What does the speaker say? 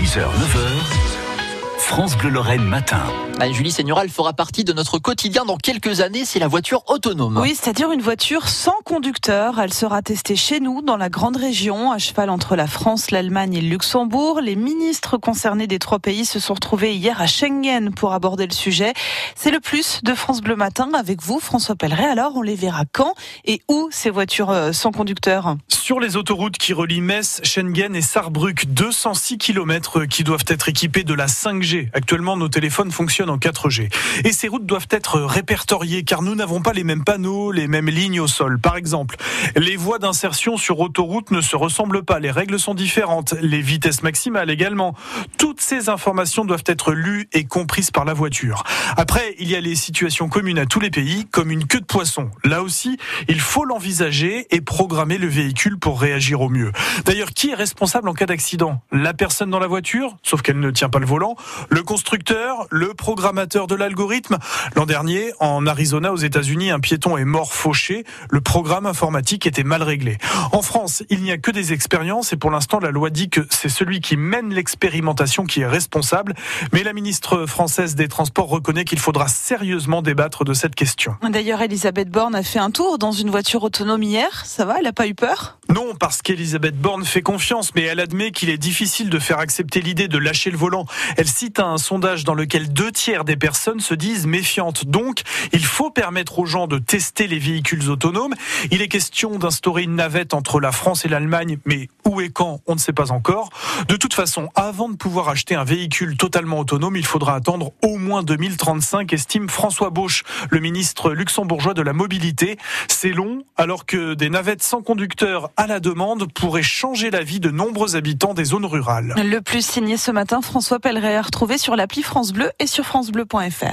6h, 9h. France Bleu Lorraine matin. Bah, Julie Seigneral fera partie de notre quotidien dans quelques années, c'est la voiture autonome. Oui, c'est-à-dire une voiture sans conducteur. Elle sera testée chez nous, dans la grande région, à cheval entre la France, l'Allemagne et le Luxembourg. Les ministres concernés des trois pays se sont retrouvés hier à Schengen pour aborder le sujet. C'est le plus de France Bleu Matin avec vous, François Pelleret. Alors, on les verra quand et où ces voitures euh, sans conducteur? Sur les autoroutes qui relient Metz, Schengen et Saarbrück, 206 km qui doivent être équipés de la 5G Actuellement, nos téléphones fonctionnent en 4G. Et ces routes doivent être répertoriées car nous n'avons pas les mêmes panneaux, les mêmes lignes au sol. Par exemple, les voies d'insertion sur autoroute ne se ressemblent pas. Les règles sont différentes. Les vitesses maximales également. Toutes ces informations doivent être lues et comprises par la voiture. Après, il y a les situations communes à tous les pays, comme une queue de poisson. Là aussi, il faut l'envisager et programmer le véhicule pour réagir au mieux. D'ailleurs, qui est responsable en cas d'accident? La personne dans la voiture, sauf qu'elle ne tient pas le volant, le constructeur, le programmateur de l'algorithme. L'an dernier, en Arizona, aux États-Unis, un piéton est mort fauché. Le programme informatique était mal réglé. En France, il n'y a que des expériences et pour l'instant, la loi dit que c'est celui qui mène l'expérimentation qui est responsable. Mais la ministre française des Transports reconnaît qu'il faudra sérieusement débattre de cette question. D'ailleurs, Elisabeth Borne a fait un tour dans une voiture autonome hier. Ça va Elle n'a pas eu peur? Non, parce qu'Elisabeth Borne fait confiance, mais elle admet qu'il est difficile de faire accepter l'idée de lâcher le volant. Elle cite un sondage dans lequel deux tiers des personnes se disent méfiantes. Donc, il faut permettre aux gens de tester les véhicules autonomes. Il est question d'instaurer une navette entre la France et l'Allemagne, mais où et quand, on ne sait pas encore. De toute façon, avant de pouvoir acheter un véhicule totalement autonome, il faudra attendre au moins 2035, estime François Bauche, le ministre luxembourgeois de la mobilité. C'est long, alors que des navettes sans conducteur à la demande pourraient changer la vie de nombreux habitants des zones rurales. Le plus signé ce matin, François Pelleret, retrouvé sur l'appli France Bleu et sur francebleu.fr.